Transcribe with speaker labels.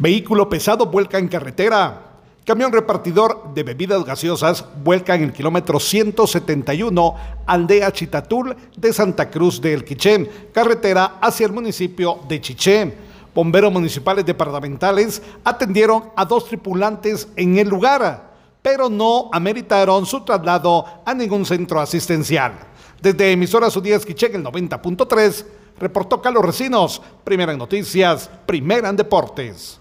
Speaker 1: Vehículo pesado vuelca en carretera. Camión repartidor de bebidas gaseosas vuelca en el kilómetro 171, aldea Chitatul de Santa Cruz de El Quiché, carretera hacia el municipio de Chiché. Bomberos municipales departamentales atendieron a dos tripulantes en el lugar, pero no ameritaron su traslado a ningún centro asistencial. Desde emisoras Udías Quiché en el 90.3, reportó Carlos Recinos, primera en noticias, primera en deportes.